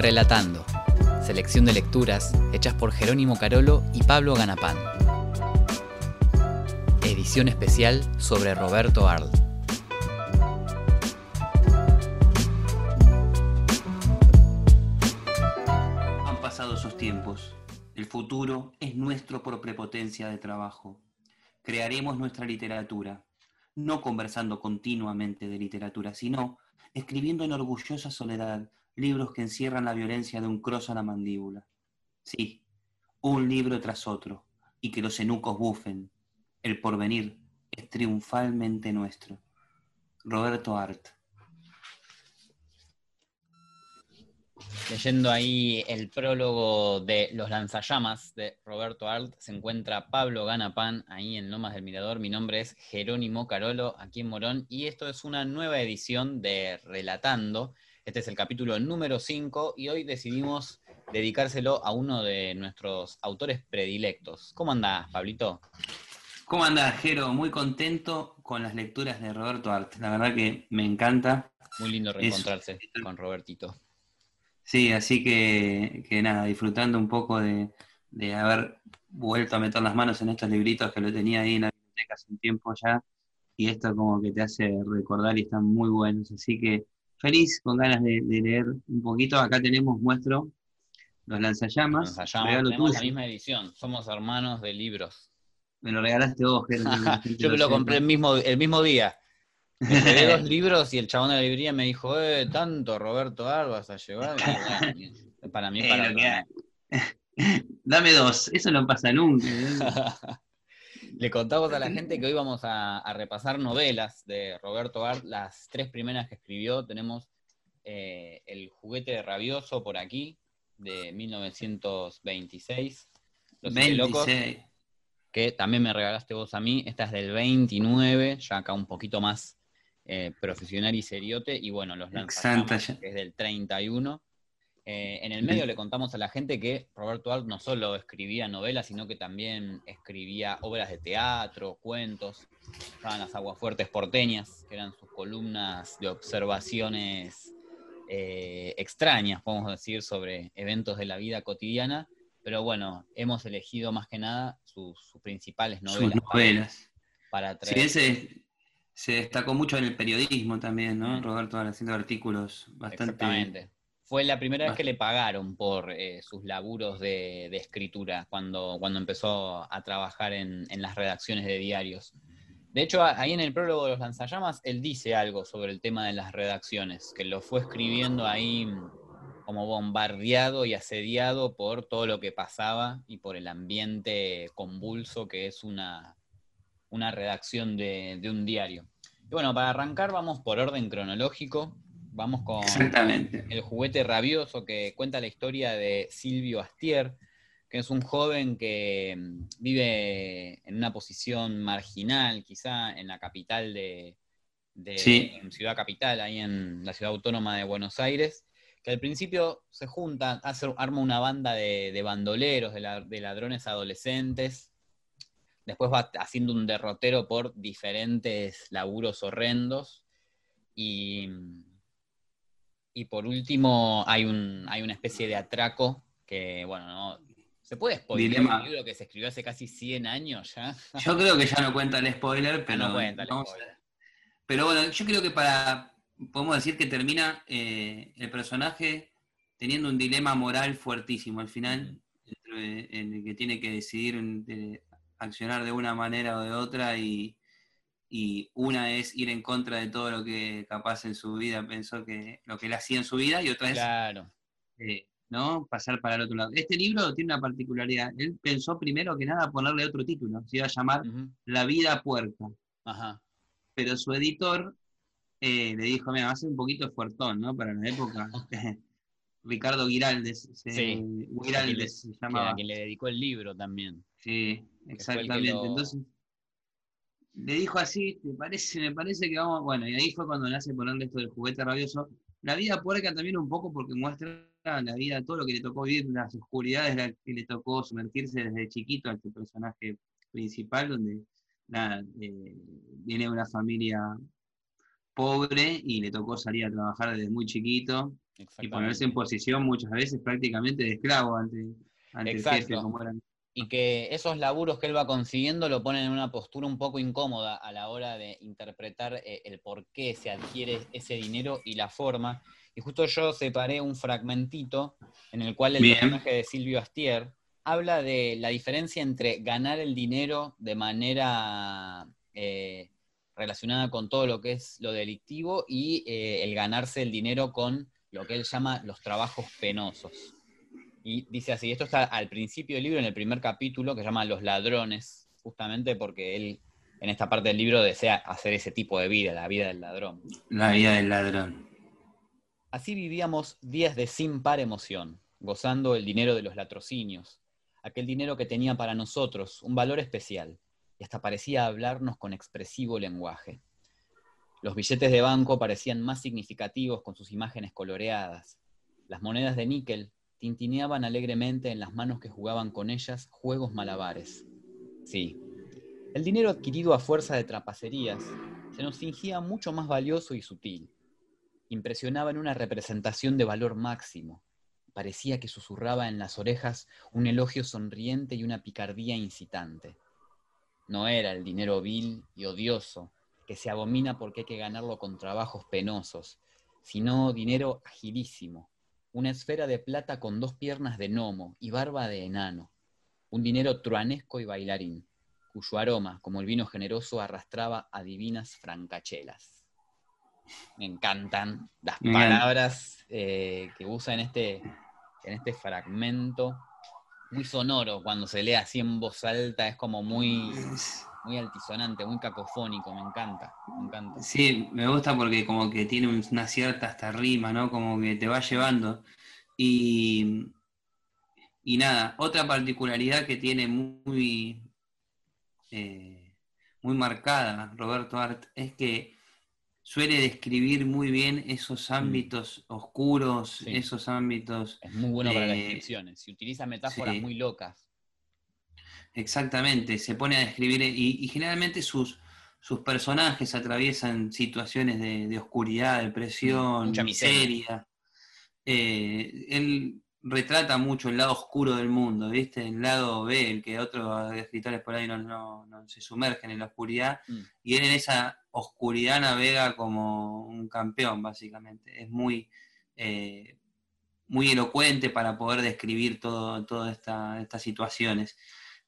Relatando. Selección de lecturas hechas por Jerónimo Carolo y Pablo Ganapán. Edición especial sobre Roberto Arlt. Han pasado esos tiempos. El futuro es nuestro por prepotencia de trabajo. Crearemos nuestra literatura, no conversando continuamente de literatura, sino escribiendo en orgullosa soledad libros que encierran la violencia de un cross a la mandíbula. Sí, un libro tras otro, y que los enucos bufen. El porvenir es triunfalmente nuestro. Roberto Art. Leyendo ahí el prólogo de Los lanzallamas de Roberto Art, se encuentra Pablo Ganapán ahí en Lomas del Mirador. Mi nombre es Jerónimo Carolo, aquí en Morón, y esto es una nueva edición de Relatando. Este es el capítulo número 5 y hoy decidimos dedicárselo a uno de nuestros autores predilectos. ¿Cómo andás, Pablito? ¿Cómo andás, Jero? Muy contento con las lecturas de Roberto Art. La verdad que me encanta. Muy lindo reencontrarse con Robertito. Sí, así que, que nada, disfrutando un poco de, de, haber vuelto a meter las manos en estos libritos que lo tenía ahí en la biblioteca hace un tiempo ya, y esto como que te hace recordar y están muy buenos. Así que feliz, con ganas de, de leer un poquito. Acá tenemos nuestro Los Lanzallamas. Lanzallamas tenemos la misma edición, somos hermanos de libros. Me lo regalaste vos, Yo me lo compré el mismo, el mismo día. Dos libros y el chabón de la librería me dijo, eh, tanto Roberto Arbas a llevar. para mí, para mí. Dame dos, eso no pasa nunca. Le contamos a la gente que hoy vamos a, a, repasar novelas de Roberto Art, las tres primeras que escribió. Tenemos eh, El juguete rabioso por aquí, de 1926. Los 26. locos, que también me regalaste vos a mí. Esta es del 29, ya acá un poquito más eh, profesional y seriote, y bueno, los lanzallamas, que es del 31. Eh, en el medio le contamos a la gente que Roberto Art no solo escribía novelas, sino que también escribía obras de teatro, cuentos, estaban las aguafuertes porteñas, que eran sus columnas de observaciones eh, extrañas, podemos decir, sobre eventos de la vida cotidiana. Pero bueno, hemos elegido más que nada sus, sus principales novelas. Sus novelas. Para traer. Sí, ese se destacó mucho en el periodismo también, ¿no? Roberto haciendo artículos bastante. Exactamente. Fue la primera vez que le pagaron por eh, sus laburos de, de, escritura, cuando, cuando empezó a trabajar en, en, las redacciones de diarios. De hecho, ahí en el prólogo de los lanzallamas, él dice algo sobre el tema de las redacciones, que lo fue escribiendo ahí como bombardeado y asediado por todo lo que pasaba y por el ambiente convulso que es una, una redacción de, de, un diario. Y bueno, para arrancar vamos por orden cronológico. Vamos con El juguete rabioso que cuenta la historia de Silvio Astier, que es un joven que mm, vive en una posición marginal, quizá en la capital de, de sí. en Ciudad Capital, ahí en la ciudad autónoma de Buenos Aires, que al principio se junta, hace, arma una banda de, de bandoleros, de, la, de ladrones adolescentes, después va haciendo un derrotero por diferentes laburos horrendos y, y por último hay, un, hay una especie de atraco que, bueno, no, ¿se puede spoiler un libro que se escribió hace casi 100 años ya? Yo creo que ya no cuenta el spoiler, pero... No cuenta el spoiler. Pero bueno, yo creo que para, podemos decir que termina eh, el personaje teniendo un dilema moral fuertísimo al final, en el que tiene que decidir eh, accionar de una manera o de otra y, y, una es ir en contra de todo lo que capaz en su vida pensó que lo que él hacía en su vida y otra es claro. eh, ¿no? pasar para el otro lado. Este libro tiene una particularidad. Él pensó primero que nada ponerle otro título, se iba a llamar uh -huh. La vida puerca. Ajá. Pero su editor eh, le dijo, mira, va a ser un poquito fuertón, ¿no? Para la época. Ricardo Giraldes, se, sí. Giraldes le, se llamaba. A quien le dedicó el libro también. Sí, exactamente. Entonces, le dijo así, me parece, me parece que vamos, bueno, y ahí fue cuando nace ponerle esto del juguete rabioso. La vida puerca también un poco porque muestra la vida, todo lo que le tocó vivir, las oscuridades que le tocó sumergirse desde chiquito a este personaje principal, donde nada, eh, viene de una familia pobre y le tocó salir a trabajar desde muy chiquito. Y ponerse en posición muchas veces prácticamente de esclavo ante, ante el jefe, como eran y que esos laburos que él va consiguiendo lo ponen en una postura un poco incómoda a la hora de interpretar eh, el por qué se adquiere ese dinero y la forma. Y justo yo separé un fragmentito en el cual el personaje de Silvio Astier habla de la diferencia entre ganar el dinero de manera eh, relacionada con todo lo que es lo delictivo y eh, el ganarse el dinero con lo que él llama los trabajos penosos. Y dice así, esto está al principio del libro, en el primer capítulo, que se llama Los ladrones, justamente porque él en esta parte del libro desea hacer ese tipo de vida, la vida del ladrón. La vida del ladrón. Así vivíamos días de sin par emoción, gozando el dinero de los latrocinios, aquel dinero que tenía para nosotros un valor especial, y hasta parecía hablarnos con expresivo lenguaje. Los billetes de banco parecían más significativos con sus imágenes coloreadas. Las monedas de níquel tintineaban alegremente en las manos que jugaban con ellas juegos malabares. Sí, el dinero adquirido a fuerza de trapacerías se nos fingía mucho más valioso y sutil. Impresionaba en una representación de valor máximo. Parecía que susurraba en las orejas un elogio sonriente y una picardía incitante. No era el dinero vil y odioso, que se abomina porque hay que ganarlo con trabajos penosos, sino dinero agilísimo, una esfera de plata con dos piernas de gnomo y barba de enano, un dinero truanesco y bailarín, cuyo aroma, como el vino generoso, arrastraba a divinas francachelas. Me encantan las palabras eh, que usa en este, en este fragmento, muy sonoro, cuando se lee así en voz alta, es como muy, muy altisonante, muy cacofónico, me encanta, me encanta. Sí, me gusta porque como que tiene una cierta hasta rima, ¿no? Como que te va llevando. Y, y nada, otra particularidad que tiene muy, eh, muy marcada Roberto Art es que suele describir muy bien esos mm. ámbitos oscuros, esos ámbitos... Es muy bueno para las descripciones, si utiliza metáforas muy locas. Exactamente, se pone a describir y, generalmente sus, sus personajes atraviesan situaciones de, oscuridad, depresión, Mucha miseria. Eh, él retrata mucho el lado oscuro del mundo, ¿viste? El lado B, el que otros escritores por ahí no, se sumergen en la oscuridad, mm. y él en esa oscuridad navega como un campeón, básicamente. Es muy, eh, muy elocuente para poder describir todo, todas estas situaciones.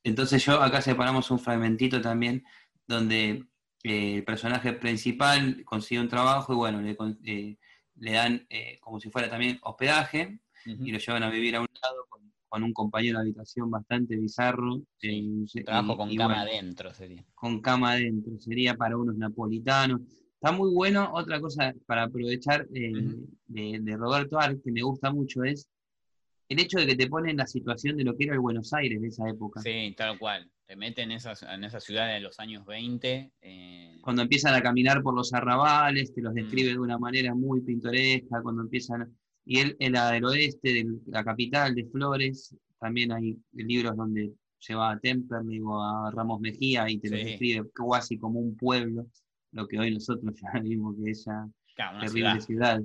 Entonces yo acá separamos un fragmentito también donde eh, el personaje principal consigue un trabajo y bueno, le, eh, dan eh, como si fuera también hospedaje y lo llevan a vivir a un lado con, un compañero de habitación bastante bizarro. trabajo con cama adentro sería. Con cama adentro, sería para unos napolitanos. Está muy bueno, otra cosa para aprovechar de, de, Roberto Ar, que me gusta mucho, es el hecho de que te pone en la situación de lo que era el Buenos Aires de esa época. Sí, tal cual. Te mete en esa, en esa ciudad de los años 20. Eh, cuando empiezan a caminar por los arrabales, te los describe mm. de una manera muy pintoresca, cuando empiezan... Y él en la del oeste, de la capital de Flores, también hay libros donde se va a Temperley o a Ramos Mejía y te los describe casi como un pueblo, lo que hoy nosotros ya vimos que es esa terrible ciudad.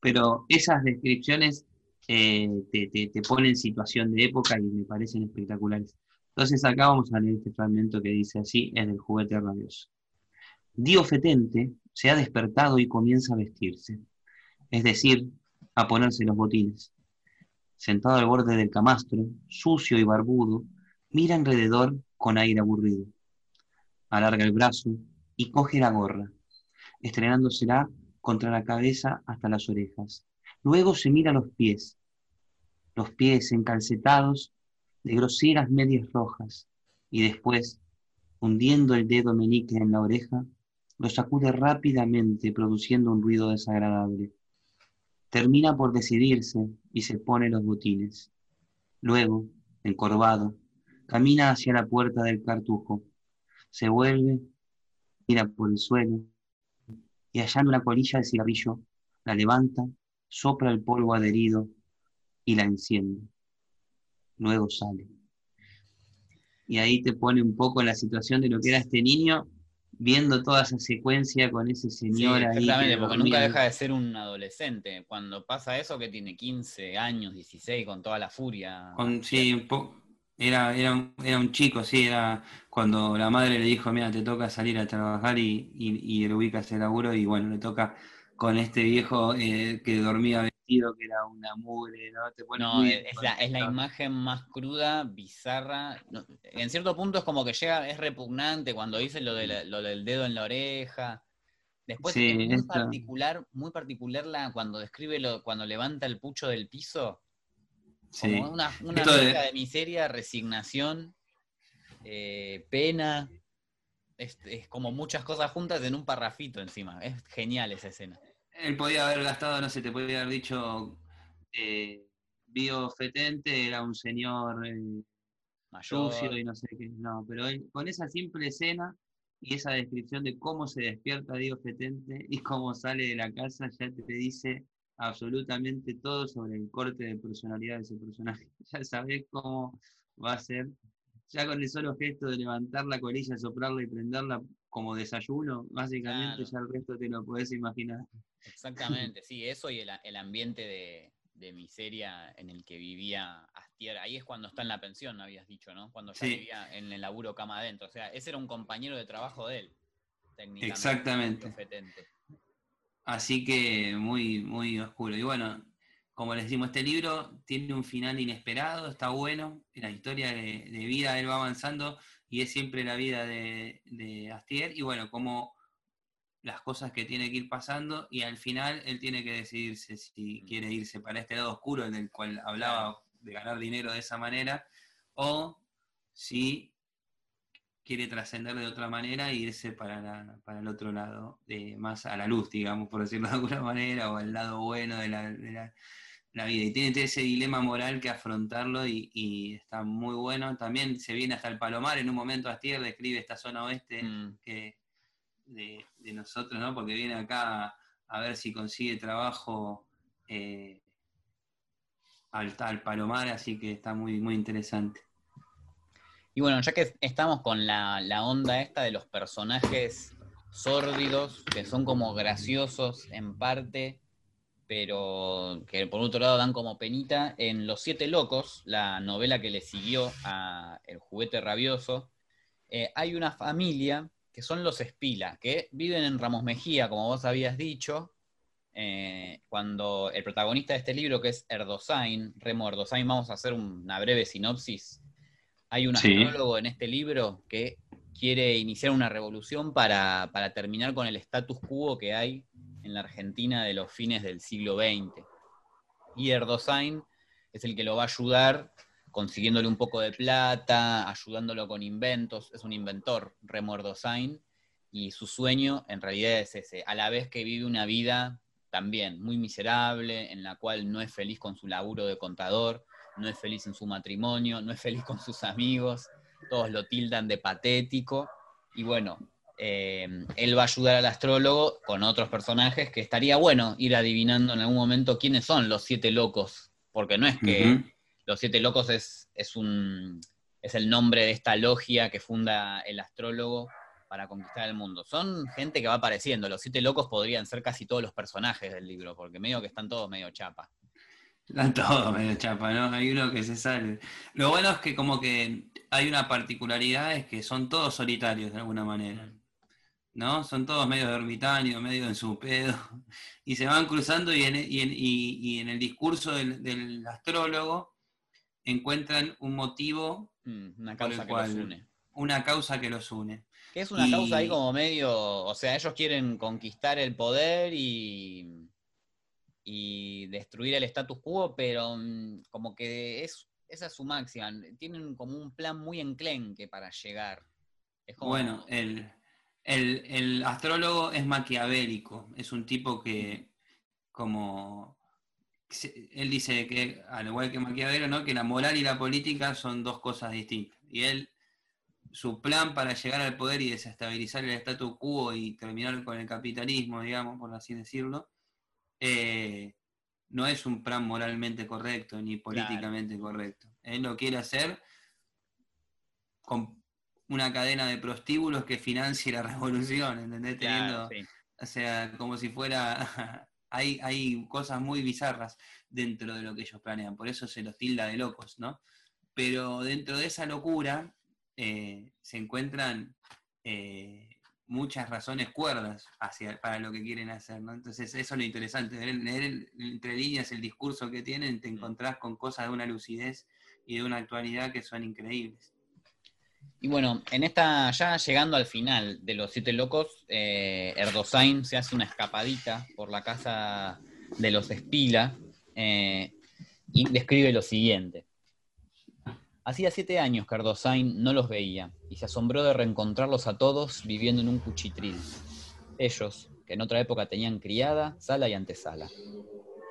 Pero esas descripciones eh, te, te, pone en situación de época y me parecen espectaculares. Entonces acá vamos a leer este fragmento que dice así en el juguete rabioso. Dio Fetente se ha despertado y comienza a vestirse, es decir, a ponerse los botines. Sentado al borde del camastro, sucio y barbudo, mira alrededor con aire aburrido. Alarga el brazo y coge la gorra, estrenándosela contra la cabeza hasta las orejas. Luego se mira los pies, los pies encalcetados de groseras medias rojas, y después, hundiendo el dedo menique en la oreja, lo sacude rápidamente, produciendo un ruido desagradable. Termina por decidirse y se pone los botines. Luego, encorvado, camina hacia la puerta del cartujo. Se vuelve, mira por el suelo y hallando una colilla de cigarrillo, la levanta, sopla el polvo adherido y la enciende. Luego sale. Y ahí te pone un poco la situación de lo que era este niño viendo toda esa secuencia con ese señor ahí. Exactamente, porque nunca deja de ser un adolescente. Cuando pasa eso, que tiene 15 años, 16, con toda la furia. sí, era, era, era, un chico, sí, era cuando la madre le dijo, mira, te toca salir a trabajar y, y, y le ubicas el laburo y bueno, le toca con este viejo eh, que dormía vestido, que era una mugre, ¿no? no, es, la, es la, imagen más cruda, bizarra. en cierto punto es como que llega, es repugnante cuando dice lo, de lo del dedo en la oreja. Después es muy particular, muy particular la, cuando describe lo, cuando levanta el pucho del piso. Como una, una de... miseria, resignación, eh, pena. Es, es, como muchas cosas juntas en un parrafito encima. Es genial esa escena. Él podía haber gastado, no sé, te podía haber dicho, eh, biofetente era un señor eh, Mayor. y no sé qué. No, pero él, con esa simple escena y esa descripción de cómo se despierta Dios Fetente y cómo sale de la casa, ya te dice absolutamente todo sobre el corte de personalidad de ese personaje. Ya sabes cómo va a ser. Ya con el solo gesto de levantar la colilla, soplarla y prenderla como desayuno, básicamente ya el resto te lo puedes imaginar. Exactamente, sí, eso y el, ambiente de, miseria en el que vivía Astier. Ahí es cuando está en la pensión, habías dicho, ¿no? Cuando ya vivía en el laburo cama adentro. O sea, ese era un compañero de trabajo de él, técnicamente. Exactamente. Así que muy, muy oscuro. Y bueno, como les decimos, este libro tiene un final inesperado, está bueno. La historia de, de vida, él va avanzando y es siempre la vida de, de Astier. Y bueno, como las cosas que tiene que ir pasando y al final él tiene que decidirse si quiere irse para este lado oscuro en el cual hablaba de ganar dinero de esa manera o si quiere trascender de otra manera e irse para, para el otro lado, de, más a la luz, digamos, por decirlo de alguna manera, o al lado bueno de la, vida. Y tiene ese dilema moral que afrontarlo y, está muy bueno. También se viene hasta el Palomar, en un momento Astier describe esta zona oeste mm. que de, nosotros, ¿no? Porque viene acá a, ver si consigue trabajo eh, al, al, Palomar, así que está muy, muy interesante. Y bueno, ya que estamos con la, la onda esta de los personajes sórdidos, que son como graciosos en parte, pero que por otro lado dan como penita, en Los Siete Locos, la novela que le siguió a El juguete rabioso, eh, hay una familia que son los Espila, que viven en Ramos Mejía, como vos habías dicho, eh, cuando el protagonista de este libro, que es Erdosain, Remo Erdosain, vamos a hacer una breve sinopsis. Hay un astrólogo en este libro que quiere iniciar una revolución para, para terminar con el status quo que hay en la Argentina de los fines del siglo XX. Y Erdosain es el que lo va a ayudar consiguiéndole un poco de plata, ayudándolo con inventos, es un inventor, Remordosain, y su sueño en realidad es ese, a la vez que vive una vida también muy miserable, en la cual no es feliz con su laburo de contador, no es feliz en su matrimonio, no es feliz con sus amigos, todos lo tildan de patético, y bueno, eh, él va a ayudar al astrólogo con otros personajes que estaría bueno ir adivinando en algún momento quiénes son los siete locos, porque no es que... Los Siete Locos es, es, un, es el nombre de esta logia que funda el astrólogo para conquistar el mundo. Son gente que va apareciendo. Los Siete Locos podrían ser casi todos los personajes del libro, porque medio que están todos medio chapa. Están todos medio chapa, ¿no? Hay uno que se sale. Lo bueno es que como que hay una particularidad, es que son todos solitarios de alguna manera. ¿No? Son todos medio ermitaños, medio en su pedo, y se van cruzando y en, y en, el discurso del, astrólogo encuentran un motivo, mm, una causa que los une. Una causa que los une. Que es una causa ahí como medio, o sea, ellos quieren conquistar el poder y, y destruir el status quo, pero mm, como que es, esa es su máxima. Tienen como un plan muy enclenque para llegar. Bueno, el, el, el, astrólogo es maquiavélico, es un tipo que como él dice que, al igual que Maquiavelo, ¿no? que la moral y la política son dos cosas distintas. Y él, su plan para llegar al poder y desestabilizar el status quo y terminar con el capitalismo, digamos, por así decirlo, eh, no es un plan moralmente correcto ni políticamente correcto. Él lo quiere hacer con una cadena de prostíbulos que financie la revolución, ¿entendés? Teniendo, O sea, como si fuera... hay, hay cosas muy bizarras dentro de lo que ellos planean, por eso se los tilda de locos, ¿no? Pero dentro de esa locura eh, se encuentran eh, muchas razones cuerdas hacia, para lo que quieren hacer, ¿no? Entonces eso es lo interesante, leer, entre líneas el discurso que tienen, te mm. encontrás con cosas de una lucidez y de una actualidad que son increíbles. Y bueno, en esta, ya llegando al final de Los Siete Locos, eh, Erdosain se hace una escapadita por la casa de los Espila eh, y describe lo siguiente. Hacía siete años que Erdosain no los veía y se asombró de reencontrarlos a todos viviendo en un cuchitril. Ellos, que en otra época tenían criada, sala y antesala.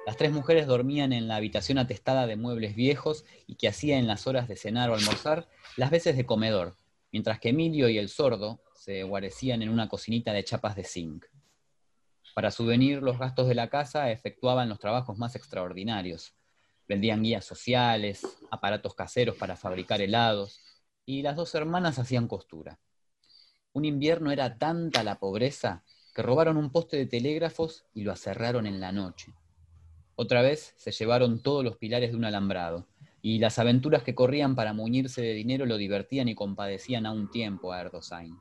Las tres mujeres dormían en la habitación atestada de muebles viejos y que hacía en las horas de cenar o almorzar las veces de comedor, mientras que Emilio y el sordo se guarecían en una cocinita de chapas de zinc. Para subvenir los gastos de la casa efectuaban los trabajos más extraordinarios. Vendían guías sociales, aparatos caseros para fabricar helados, y las dos hermanas hacían costura. Un invierno era tanta la pobreza que robaron un poste de telégrafos y lo aserraron en la noche. Otra vez se llevaron todos los pilares de un alambrado, y las aventuras que corrían para muñirse de dinero lo divertían y compadecían a un tiempo a Erdosain.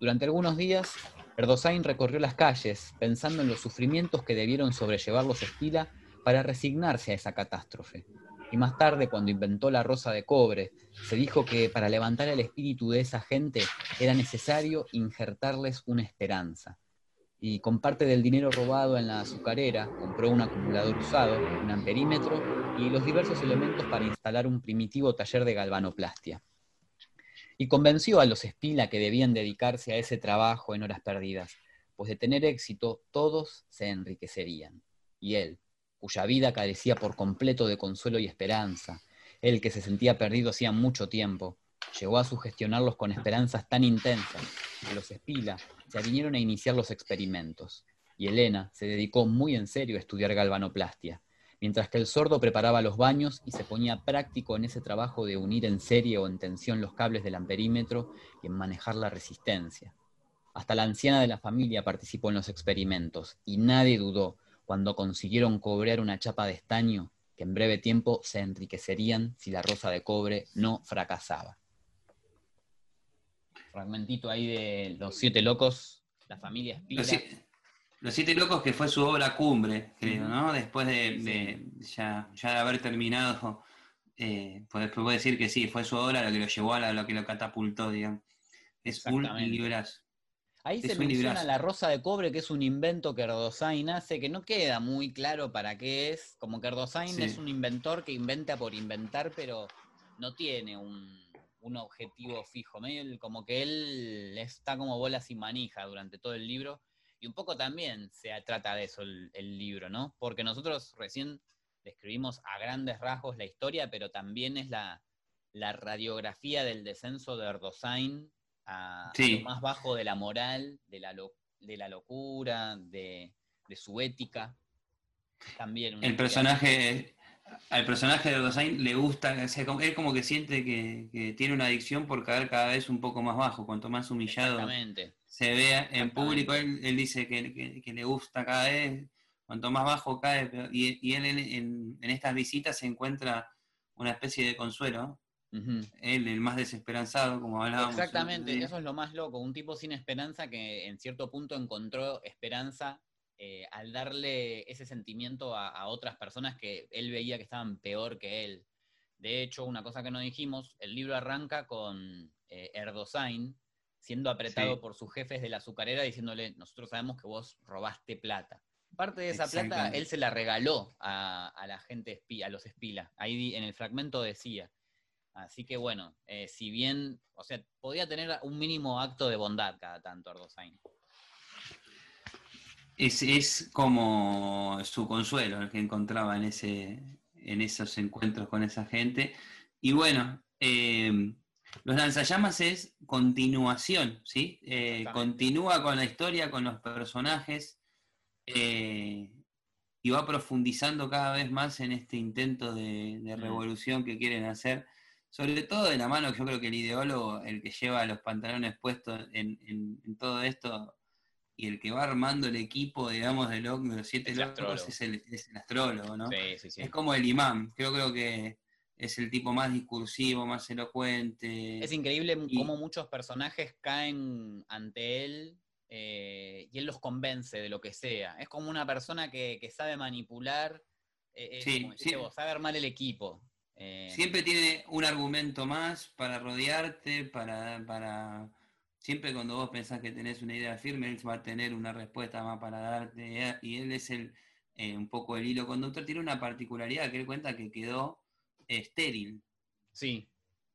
Durante algunos días, Erdosain recorrió las calles pensando en los sufrimientos que debieron sobrellevar los Espila para resignarse a esa catástrofe. Y más tarde, cuando inventó la rosa de cobre, se dijo que para levantar el espíritu de esa gente era necesario injertarles una esperanza, y con parte del dinero robado en la azucarera compró un acumulador usado, un amperímetro y los diversos elementos para instalar un primitivo taller de galvanoplastia. Y convenció a los Espila que debían dedicarse a ese trabajo en horas perdidas, pues de tener éxito todos se enriquecerían. Y él, cuya vida carecía por completo de consuelo y esperanza, él que se sentía perdido hacía mucho tiempo, llegó a sugestionarlos con esperanzas tan intensas que los Espila se vinieron a iniciar los experimentos, y Elena se dedicó muy en serio a estudiar galvanoplastia, mientras que el sordo preparaba los baños y se ponía práctico en ese trabajo de unir en serie o en tensión los cables del amperímetro y en manejar la resistencia. Hasta la anciana de la familia participó en los experimentos, y nadie dudó cuando consiguieron cobrar una chapa de estaño que en breve tiempo se enriquecerían si la rosa de cobre no fracasaba fragmentito ahí de Los Siete Locos, la familia Espira. Los, Siete Locos, que fue su obra cumbre, creo, ¿no? Después de, ya, de haber terminado, eh, pues puedo decir que sí, fue su obra lo que lo llevó a lo que lo catapultó, digamos. Es un librazo. Ahí se menciona la rosa de cobre, que es un invento que Erdosain hace, que no queda muy claro para qué es. Como que Erdosain es un inventor que inventa por inventar, pero no tiene un, un objetivo fijo, medio como que él está como bola sin manija durante todo el libro, y un poco también se trata de eso el, libro, ¿no? Porque nosotros recién describimos a grandes rasgos la historia, pero también es la, radiografía del descenso de Erdosain a, lo más bajo de la moral, de la, de la locura, de, su ética. También el personaje, al personaje de Erdosain le gusta, es como que siente que, tiene una adicción por caer cada vez un poco más bajo, cuanto más humillado se vea en público, él, dice que, le gusta cada vez, cuanto más bajo cae, y, él en, estas visitas se encuentra una especie de consuelo, él el más desesperanzado, como hablábamos. Exactamente, eso es lo más loco, un tipo sin esperanza que en cierto punto encontró esperanza eh, al darle ese sentimiento a, otras personas que él veía que estaban peor que él. De hecho, una cosa que no dijimos, el libro arranca con eh, Erdosain siendo apretado por sus jefes de la azucarera diciéndole, nosotros sabemos que vos robaste plata. Parte de esa plata él se la regaló a, la gente espía, a los espila. Ahí en el fragmento decía. Así que bueno, eh, si bien, o sea, podía tener un mínimo acto de bondad cada tanto Erdosain es, como su consuelo el que encontraba en, ese, en esos encuentros con esa gente. Y bueno, eh, los lanzallamas es continuación, ¿sí? Eh, continúa con la historia, con los personajes eh, y va profundizando cada vez más en este intento de, de revolución que quieren hacer sobre todo de la mano, yo creo que el ideólogo, el que lleva los pantalones puestos en, todo esto y el que va armando el equipo, digamos, de, los, siete es locos es el, astrólogo, ¿no? Es como el imán, yo creo que es el tipo más discursivo, más elocuente. Es increíble cómo muchos personajes caen ante él eh, y él los convence de lo que sea. Es como una persona que, sabe manipular, eh, sí, sabe armar el equipo. Eh, siempre tiene un argumento más para rodearte, para, para... Siempre cuando vos pensás que tenés una idea firme, él va a tener una respuesta más para darte. Y él es el un poco el hilo conductor. Tiene una particularidad que él cuenta que quedó estéril. Sí.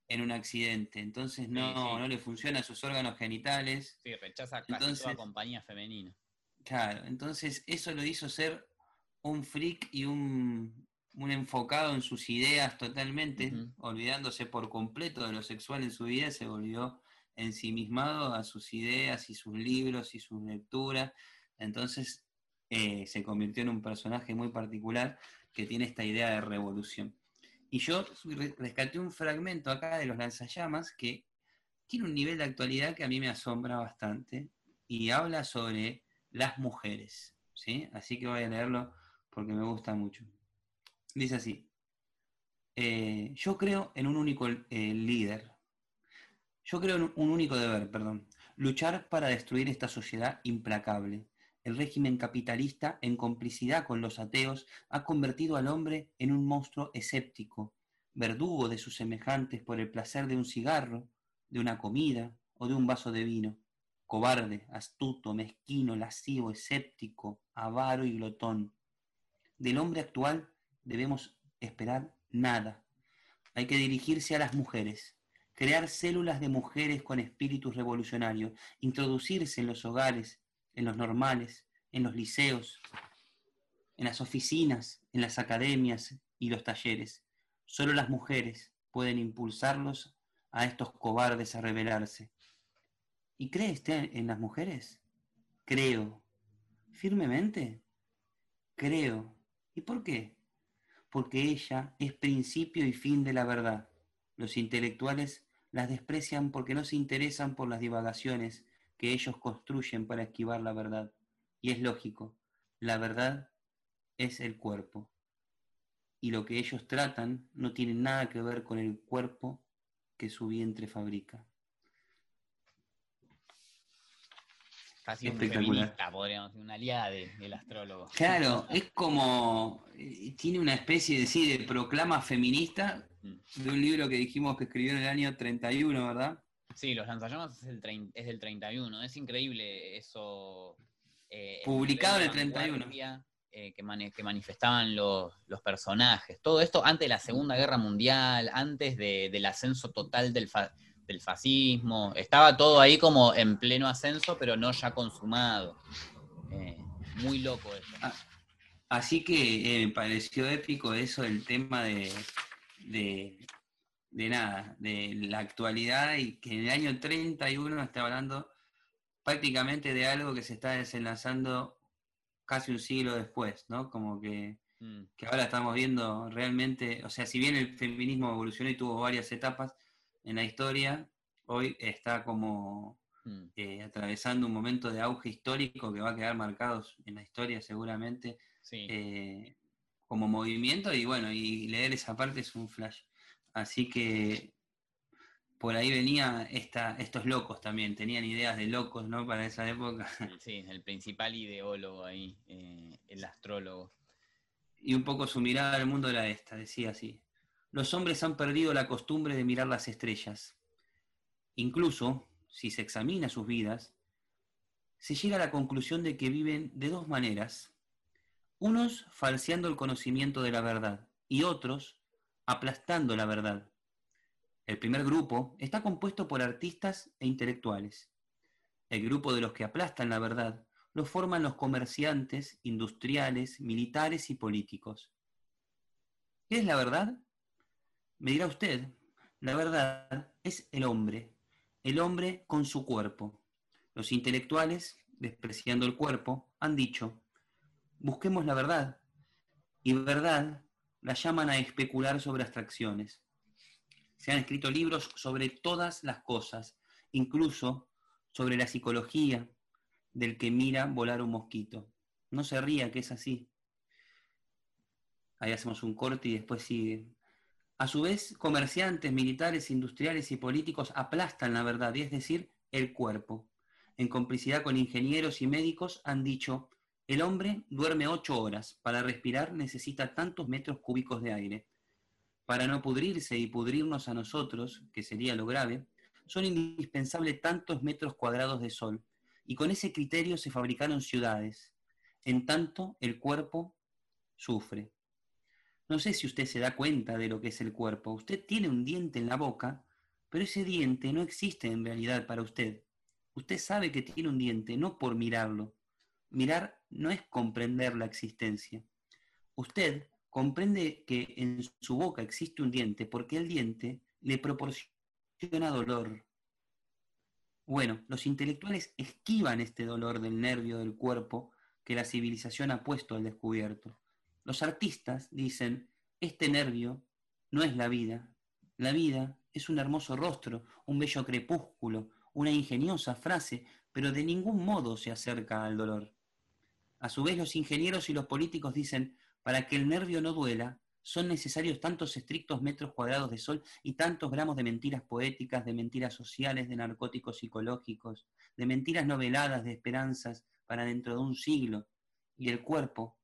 En un accidente. Entonces no, no le funcionan sus órganos genitales. Sí, rechaza casi entonces, toda compañía femenina. Claro, entonces eso lo hizo ser un freak y un, un enfocado en sus ideas totalmente, olvidándose por completo de lo sexual en su vida, se volvió ensimismado a sus ideas y sus libros y sus lecturas. Entonces eh, se convirtió en un personaje muy particular que tiene esta idea de revolución. Y yo rescaté un fragmento acá de los lanzallamas que tiene un nivel de actualidad que a mí me asombra bastante y habla sobre las mujeres. ¿sí? Así que voy a leerlo porque me gusta mucho. Dice así, eh, yo creo en un único eh, líder, yo creo en un único deber, perdón, luchar para destruir esta sociedad implacable, el régimen capitalista, en complicidad con los ateos, ha convertido al hombre en un monstruo escéptico, verdugo de sus semejantes por el placer de un cigarro, de una comida o de un vaso de vino. Cobarde, astuto, mezquino, lascivo, escéptico, avaro y glotón. Del hombre actual debemos esperar nada. Hay que dirigirse a las mujeres, crear células de mujeres con espíritus revolucionarios, introducirse en los hogares, en los normales, en los liceos, en las oficinas, en las academias y los talleres. Solo las mujeres pueden impulsarlos a estos cobardes a rebelarse. ¿Y cree usted en las mujeres? Creo. ¿Firmemente? Creo. ¿Y por qué? Porque ella es principio y fin de la verdad. Los intelectuales las desprecian porque no se interesan por las divagaciones que ellos construyen para esquivar la verdad. Y es lógico, la verdad es el cuerpo. Y lo que ellos tratan no tiene nada que ver con el cuerpo que su vientre fabrica. Casi un feminista, podríamos decir, una aliada del astrólogo. Claro, es como, eh, tiene una especie de, sí, de proclama feminista de un libro que dijimos que escribió en el año 31, ¿verdad? Sí, Los Lanzallamas es, el es del 31. Es increíble eso. Eh, Publicado en el 31. Eh, que, que, manifestaban los, personajes. Todo esto antes de la Segunda Guerra Mundial, antes del ascenso total del, del fascismo. Estaba todo ahí como en pleno ascenso, pero no ya consumado. Eh, muy loco eso. Ah, así que me pareció épico eso, el tema de, de nada, de la actualidad y que en el año 31 está hablando prácticamente de algo que se está desenlazando casi un siglo después, ¿no? Como que, mm. que ahora estamos viendo realmente, o sea, si bien el feminismo evolucionó y tuvo varias etapas en la historia, hoy está como mm. eh, atravesando un momento de auge histórico que va a quedar marcado en la historia seguramente eh, como movimiento y bueno, y leer esa parte es un flash. Así que por ahí venía esta, estos locos también, tenían ideas de locos, ¿no? Para esa época. Sí, el principal ideólogo ahí, eh, el astrólogo. Y un poco su mirada al mundo era esta, decía así. Los hombres han perdido la costumbre de mirar las estrellas. Incluso, si se examina sus vidas, se llega a la conclusión de que viven de dos maneras. Unos falseando el conocimiento de la verdad y otros aplastando la verdad. El primer grupo está compuesto por artistas e intelectuales. El grupo de los que aplastan la verdad lo forman los comerciantes, industriales, militares y políticos. ¿Qué es la verdad? Me dirá usted, la verdad es el hombre, el hombre con su cuerpo. Los intelectuales, despreciando el cuerpo, han dicho, busquemos la verdad. Y verdad la llaman a especular sobre abstracciones. Se han escrito libros sobre todas las cosas, incluso sobre la psicología del que mira volar un mosquito. No se ría, que es así. Ahí hacemos un corte y después sigue. A su vez, comerciantes, militares, industriales y políticos aplastan la verdad, y es decir, el cuerpo. En complicidad con ingenieros y médicos han dicho, el hombre duerme ocho horas, para respirar necesita tantos metros cúbicos de aire. Para no pudrirse y pudrirnos a nosotros, que sería lo grave, son indispensables tantos metros cuadrados de sol, y con ese criterio se fabricaron ciudades. En tanto, el cuerpo sufre. No sé si usted se da cuenta de lo que es el cuerpo. Usted tiene un diente en la boca, pero ese diente no existe en realidad para usted. Usted sabe que tiene un diente no por mirarlo. Mirar no es comprender la existencia. Usted comprende que en su boca existe un diente porque el diente le proporciona dolor. Bueno, los intelectuales esquivan este dolor del nervio del cuerpo que la civilización ha puesto al descubierto. Los artistas dicen, este nervio no es la vida, la vida es un hermoso rostro, un bello crepúsculo, una ingeniosa frase, pero de ningún modo se acerca al dolor. A su vez los ingenieros y los políticos dicen, para que el nervio no duela, son necesarios tantos estrictos metros cuadrados de sol y tantos gramos de mentiras poéticas, de mentiras sociales, de narcóticos psicológicos, de mentiras noveladas, de esperanzas para dentro de un siglo. Y el cuerpo,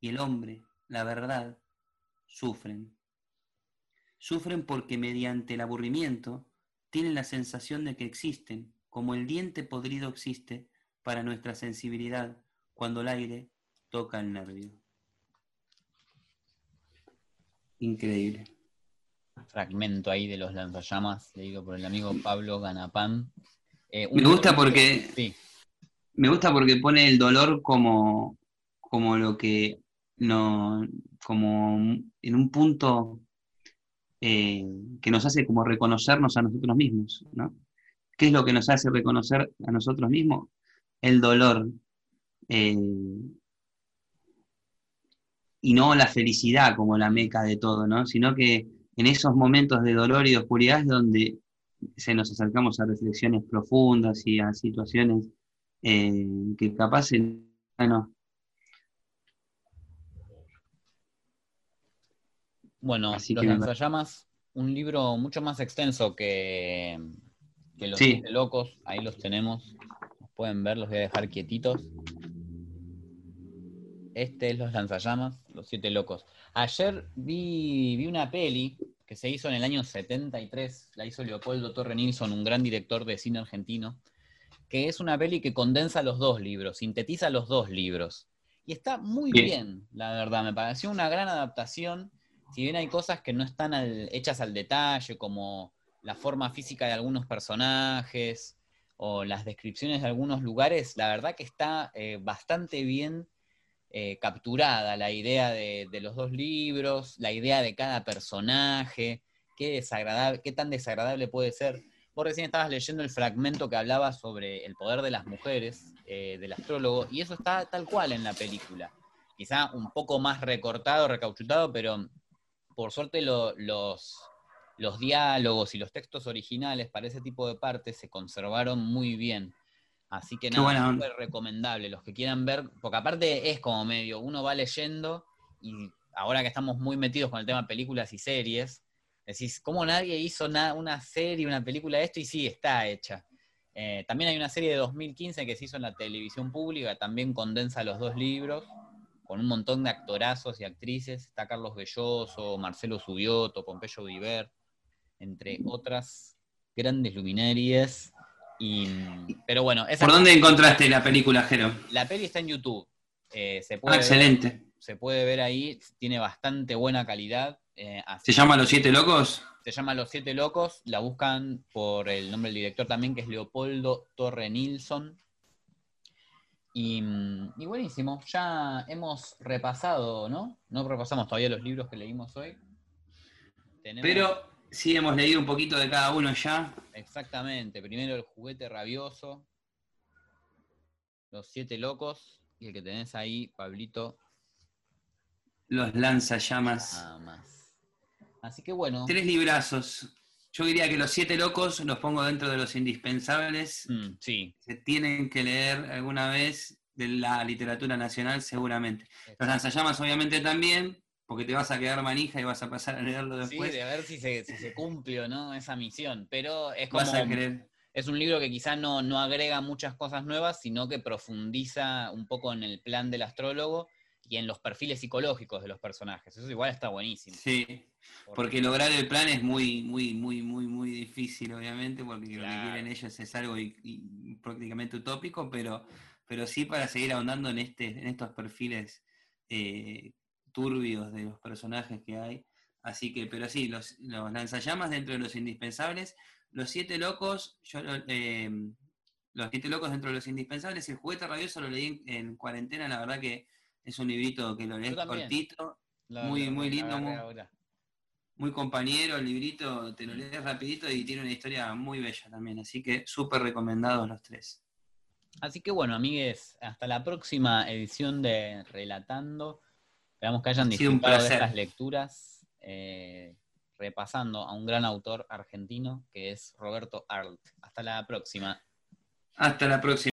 y el hombre, la verdad, sufren. Sufren porque mediante el aburrimiento tienen la sensación de que existen, como el diente podrido existe para nuestra sensibilidad cuando el aire toca el nervio. Increíble. Fragmento ahí de los lanzallamas, leído por el amigo Pablo Ganapán. Eh, me gusta porque. Sí. Me gusta porque pone el dolor como, como lo que no, como en un punto eh, que nos hace como reconocernos a nosotros mismos, ¿no? ¿Qué es lo que nos hace reconocer a nosotros mismos? El dolor. Eh, y no la felicidad como la meca de todo, ¿no? Sino que en esos momentos de dolor y de oscuridad es donde se nos acercamos a reflexiones profundas y a situaciones eh, que capaz, bueno, Bueno, Los Lanzallamas, un libro mucho más extenso que, Los Siete Locos. Ahí los tenemos. Los pueden ver, los voy a dejar quietitos. Este es Los Lanzallamas, Los Siete Locos. Ayer vi, vi una peli que se hizo en el año 73. La hizo Leopoldo Torre Nilsson, un gran director de cine argentino. Que es una peli que condensa los dos libros, sintetiza los dos libros. Y está muy bien la verdad. Me pareció una gran adaptación si bien hay cosas que no están hechas al detalle, como la forma física de algunos personajes o las descripciones de algunos lugares, la verdad que está eh, bastante bien eh, capturada la idea de, los dos libros, la idea de cada personaje, qué, desagradable, qué tan desagradable puede ser. Vos recién estabas leyendo el fragmento que hablaba sobre el poder de las mujeres, eh, del astrólogo, y eso está tal cual en la película. Quizá un poco más recortado, recauchutado, pero por suerte los, los diálogos y los textos originales para ese tipo de partes se conservaron muy bien. Así que nada, súper recomendable. Los que quieran ver, porque aparte es como medio, uno va leyendo y ahora que estamos muy metidos con el tema películas y series, decís, ¿cómo nadie hizo una serie, una película de esto? Y sí, está hecha. Eh, también hay una serie de 2015 que se hizo en la televisión pública, también condensa los dos libros con un montón de actorazos y actrices. Está Carlos Belloso, Marcelo Subioto, Pompeyo Diver, entre otras grandes luminarias. Y, pero bueno, ¿por dónde encontraste la película, Jero? La peli está en YouTube. Eh, se puede ah, excelente. se puede ver ahí, tiene bastante buena calidad. Eh, ¿Se llama Los Siete Locos? Se llama Los Siete Locos, la buscan por el nombre del director también, que es Leopoldo Torre Nilsson. Y, buenísimo, ya hemos repasado, ¿no? No repasamos todavía los libros que leímos hoy. Pero sí hemos leído un poquito de cada uno ya. Exactamente, primero el juguete rabioso, los siete locos, y el que tenés ahí, Pablito. Los lanzallamas. Nada más. Así que bueno. Tres librazos. Yo diría que los siete locos los pongo dentro de los indispensables. Mm, sí. Se tienen que leer alguna vez de la literatura nacional, seguramente. Los lanzallamas, obviamente, también, porque te vas a quedar manija y vas a pasar a leerlo después. Sí, de ver si se, si se cumple o no esa misión. Pero es como. Vas a querer. Es un libro que quizás no, no agrega muchas cosas nuevas, sino que profundiza un poco en el plan del astrólogo y en los perfiles psicológicos de los personajes. Eso igual está buenísimo. Sí, porque lograr el plan es muy, muy, muy, muy, muy difícil, obviamente, porque lo que quieren ellos es algo prácticamente utópico, pero, pero sí para seguir ahondando en, este, en estos perfiles eh, turbios de los personajes que hay. Así que, pero sí, los, los lanzallamas dentro de los indispensables, los siete locos, yo eh, los siete locos dentro de los indispensables, el juguete rabioso lo leí en, cuarentena, la verdad que es un librito que lo lees cortito, muy, muy lindo, muy, compañero, el librito te lo lees rapidito y tiene una historia muy bella también, así que súper recomendados los tres. Así que bueno, amigues, hasta la próxima edición de Relatando. Esperamos que hayan disfrutado de estas lecturas. Eh, repasando a un gran autor argentino que es Roberto Arlt. Hasta la próxima. Hasta la próxima.